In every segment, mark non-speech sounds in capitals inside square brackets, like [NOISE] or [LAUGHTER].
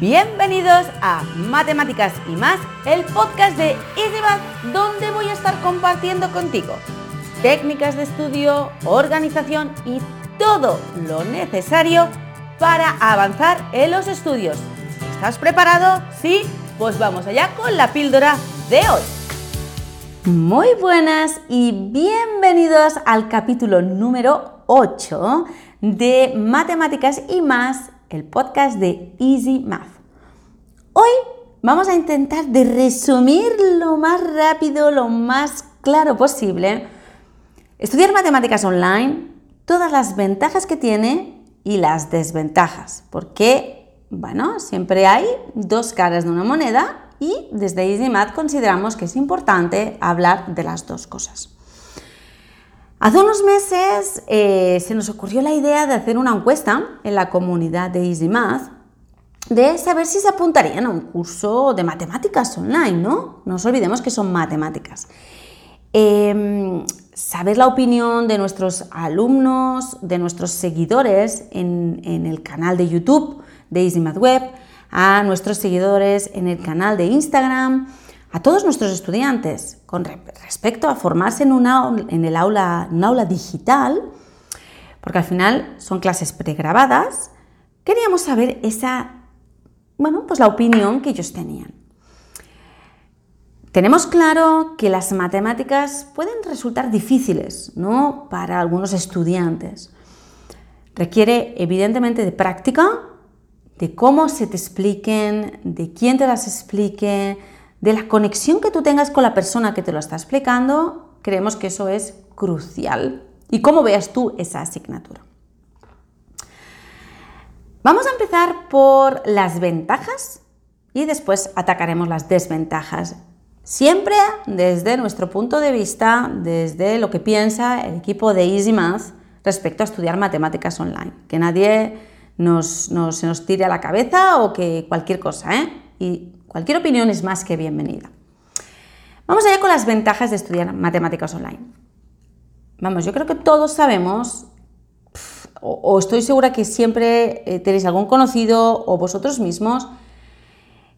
Bienvenidos a Matemáticas y más, el podcast de EasyMath, donde voy a estar compartiendo contigo técnicas de estudio, organización y todo lo necesario para avanzar en los estudios. ¿Estás preparado? ¿Sí? Pues vamos allá con la píldora de hoy. Muy buenas y bienvenidos al capítulo número 8 de Matemáticas y más, el podcast de Easy Math. Hoy vamos a intentar de resumir lo más rápido, lo más claro posible, estudiar matemáticas online, todas las ventajas que tiene y las desventajas, porque, bueno, siempre hay dos caras de una moneda y desde EasyMath consideramos que es importante hablar de las dos cosas. Hace unos meses eh, se nos ocurrió la idea de hacer una encuesta en la comunidad de EasyMath de saber si se apuntarían a un curso de matemáticas online, ¿no? No nos olvidemos que son matemáticas. Em, saber la opinión de nuestros alumnos, de nuestros seguidores en, en el canal de YouTube de EasyMath Web, a nuestros seguidores en el canal de Instagram, a todos nuestros estudiantes con respecto a formarse en, una, en el aula, un aula digital, porque al final son clases pregrabadas, queríamos saber esa, bueno, pues la opinión que ellos tenían. Tenemos claro que las matemáticas pueden resultar difíciles, ¿no? Para algunos estudiantes. Requiere evidentemente de práctica, de cómo se te expliquen, de quién te las explique, de la conexión que tú tengas con la persona que te lo está explicando, creemos que eso es crucial. Y cómo veas tú esa asignatura. Vamos a empezar por las ventajas y después atacaremos las desventajas. Siempre desde nuestro punto de vista, desde lo que piensa el equipo de Easy Math respecto a estudiar matemáticas online. Que nadie nos, se nos tire a la cabeza o que cualquier cosa, ¿eh? Y cualquier opinión es más que bienvenida. Vamos allá con las ventajas de estudiar matemáticas online. Vamos, yo creo que todos sabemos, o, estoy segura que siempre eh, tenéis algún conocido o vosotros mismos,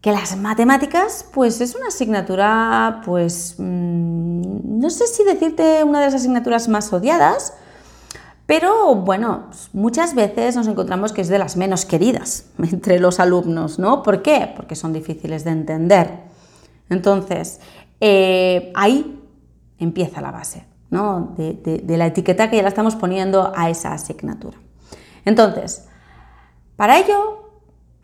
que las matemáticas, pues es una asignatura, pues mm, no sé si decirte una de las asignaturas más odiadas, pero bueno, muchas veces nos encontramos que es de las menos queridas [LAUGHS] entre los alumnos, ¿no? ¿Por qué? Porque son difíciles de entender. Entonces, eh, ahí empieza la base, ¿no? De, de la etiqueta que ya la estamos poniendo a esa asignatura. Entonces, para ello,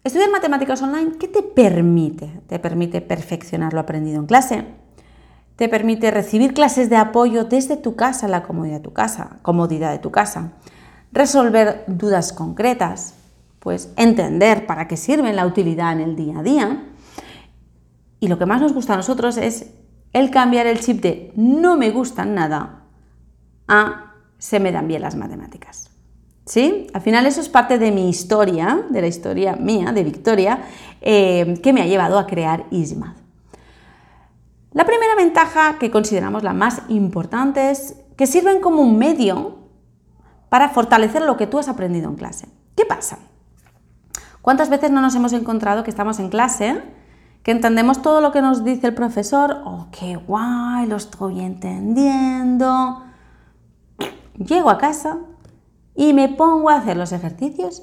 estudiar matemáticas online, ¿qué te permite? Te permite perfeccionar lo aprendido en clase, te permite recibir clases de apoyo desde tu casa, la comodidad de tu casa, resolver dudas concretas, pues entender para qué sirven la utilidad en el día a día. Y lo que más nos gusta a nosotros es el cambiar el chip de no me gustan nada a se me dan bien las matemáticas. ¿Sí? Al final eso es parte de mi historia, de la historia mía, de Victoria, eh, que me ha llevado a crear EasyMath. La primera ventaja que consideramos la más importante es que sirven como un medio para fortalecer lo que tú has aprendido en clase. ¿Qué pasa? ¿Cuántas veces no nos hemos encontrado que estamos en clase, que entendemos todo lo que nos dice el profesor? ¡Oh, qué guay! Lo estoy entendiendo. Llego a casa y me pongo a hacer los ejercicios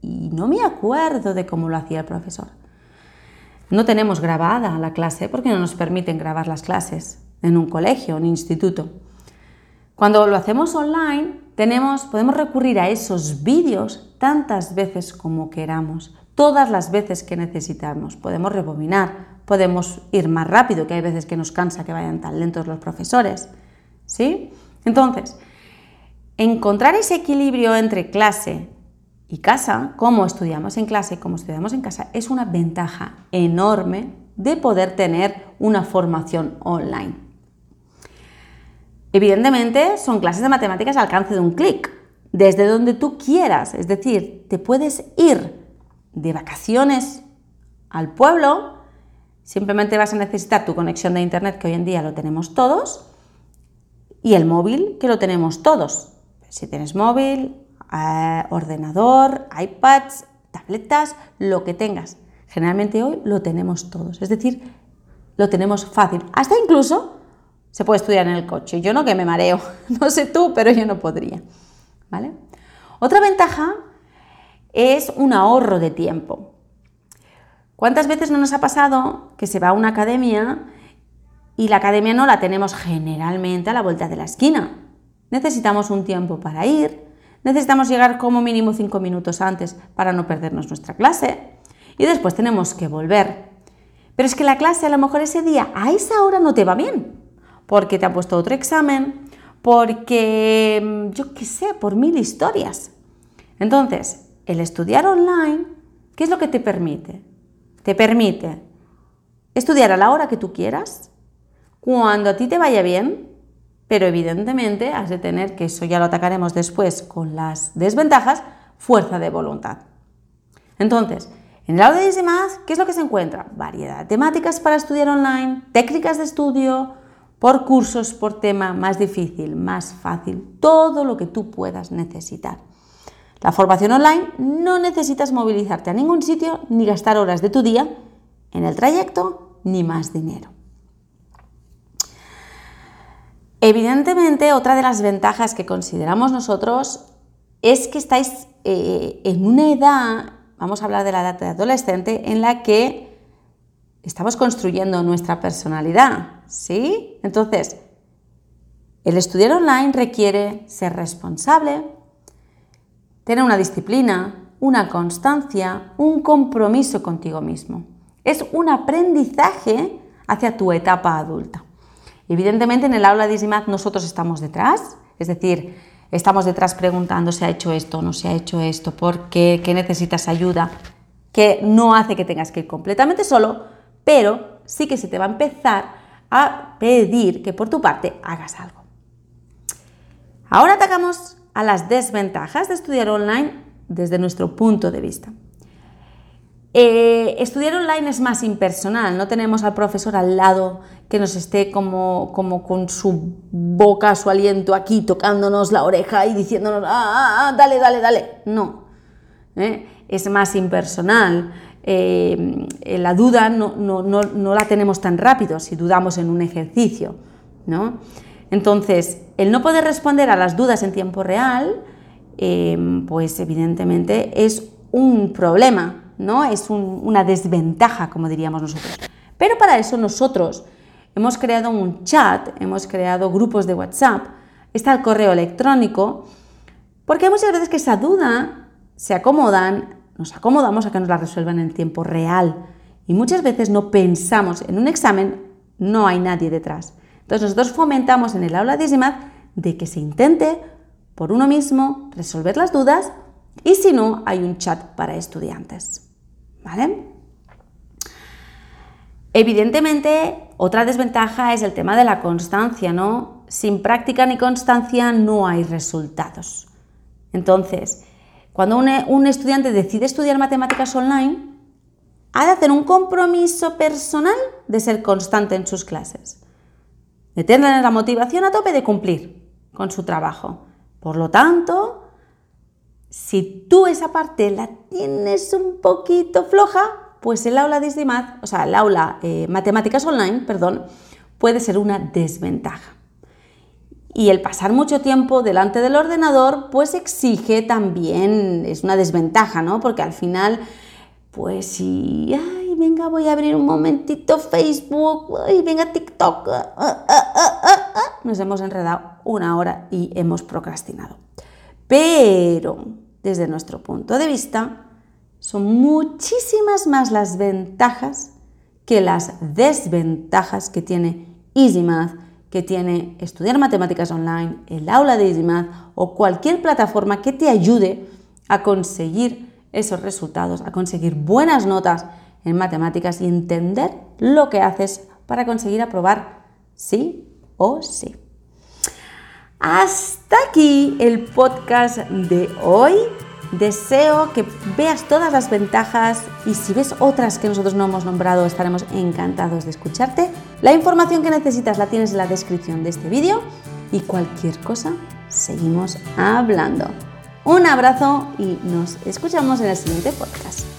y no me acuerdo de cómo lo hacía el profesor. No tenemos grabada la clase porque no nos permiten grabar las clases en un colegio, en un instituto. Cuando lo hacemos online, tenemos, podemos recurrir a esos vídeos tantas veces como queramos, todas las veces que necesitamos. Podemos rebobinar, podemos ir más rápido, que hay veces que nos cansa que vayan tan lentos los profesores. ¿Sí? Entonces, encontrar ese equilibrio entre clase y casa, como estudiamos en clase, como estudiamos en casa, es una ventaja enorme de poder tener una formación online. Evidentemente, son clases de matemáticas al alcance de un clic, desde donde tú quieras, es decir, te puedes ir de vacaciones al pueblo, simplemente vas a necesitar tu conexión de internet, que hoy en día lo tenemos todos, y el móvil, que lo tenemos todos. Si tienes móvil, ordenador, iPads, tabletas, lo que tengas. Generalmente hoy lo tenemos todos, es decir, lo tenemos fácil. Hasta incluso se puede estudiar en el coche. Yo no que me mareo, [LAUGHS] no sé tú, pero yo no podría. ¿Vale? Otra ventaja es un ahorro de tiempo. ¿Cuántas veces no nos ha pasado que se va a una academia y la academia no la tenemos generalmente a la vuelta de la esquina? Necesitamos un tiempo para ir, necesitamos llegar como mínimo cinco minutos antes para no perdernos nuestra clase y después tenemos que volver. Pero es que la clase a lo mejor ese día a esa hora no te va bien, porque te ha puesto otro examen, porque mm, yo qué sé, por mil historias. Entonces, el estudiar online, ¿qué es lo que te permite? Te permite estudiar a la hora que tú quieras, cuando a ti te vaya bien, pero evidentemente has de tener, que eso ya lo atacaremos después con las desventajas, fuerza de voluntad. Entonces, en el aula de ¿qué es lo que se encuentra? Variedad de temáticas para estudiar online, técnicas de estudio, por cursos, por tema, más difícil, más fácil, todo lo que tú puedas necesitar. La formación online no necesitas movilizarte a ningún sitio ni gastar horas de tu día en el trayecto ni más dinero. Evidentemente, otra de las ventajas que consideramos nosotros es que estáis eh, en una edad, vamos a hablar de la edad de adolescente, en la que estamos construyendo nuestra personalidad, ¿sí? Entonces, el estudiar online requiere ser responsable, tener una disciplina, una constancia, un compromiso contigo mismo. Es un aprendizaje hacia tu etapa adulta. Evidentemente en el aula de EasyMath nosotros estamos detrás, es decir, estamos detrás preguntando si ha hecho esto, no se ha hecho esto, por qué, qué necesitas ayuda, que no hace que tengas que ir completamente solo, pero sí que se te va a empezar a pedir que por tu parte hagas algo. Ahora atacamos a las desventajas de estudiar online desde nuestro punto de vista. Eh, estudiar online es más impersonal, no tenemos al profesor al lado que nos esté como, como con su boca, su aliento aquí tocándonos la oreja y diciéndonos, ah, ah, ah dale, dale, dale. No, ¿eh? es más impersonal. Eh, la duda no, la tenemos tan rápido si dudamos en un ejercicio. ¿no? Entonces, el no poder responder a las dudas en tiempo real, pues evidentemente es un problema, ¿no? es una desventaja, como diríamos nosotros. Pero para eso nosotros hemos creado un chat, hemos creado grupos de WhatsApp, está el correo electrónico, porque hay muchas veces que esa duda se acomodan nos acomodamos a que nos la resuelvan en tiempo real y muchas veces no pensamos en un examen, no hay nadie detrás. Entonces nosotros fomentamos en el aula de ISIMAD de que se intente por uno mismo resolver las dudas y si no, hay un chat para estudiantes. ¿Vale? Evidentemente, otra desventaja es el tema de la constancia, ¿no? Sin práctica ni constancia no hay resultados. Entonces, cuando un, estudiante decide estudiar matemáticas online, ha de hacer un compromiso personal de ser constante en sus clases, de tener la motivación a tope de cumplir con su trabajo. Por lo tanto, si tú esa parte la tienes un poquito floja, pues el aula de o sea, el aula eh, matemáticas online, perdón, puede ser una desventaja. Y el pasar mucho tiempo delante del ordenador, pues exige también, es una desventaja, ¿no? Porque al final, pues si, ay, venga, voy a abrir un momentito Facebook, ay, venga TikTok, ah, ah, ah, nos hemos enredado una hora y hemos procrastinado. Pero, desde nuestro punto de vista, son muchísimas más las ventajas que las desventajas que tiene EasyMath que tiene estudiar matemáticas online, el aula de EasyMath o cualquier plataforma que te ayude a conseguir esos resultados, a conseguir buenas notas en matemáticas y entender lo que haces para conseguir aprobar sí o sí. Hasta aquí el podcast de hoy. Deseo que veas todas las ventajas y si ves otras que nosotros no hemos nombrado estaremos encantados de escucharte. La información que necesitas la tienes en la descripción de este vídeo y cualquier cosa seguimos hablando. Un abrazo y nos escuchamos en el siguiente podcast.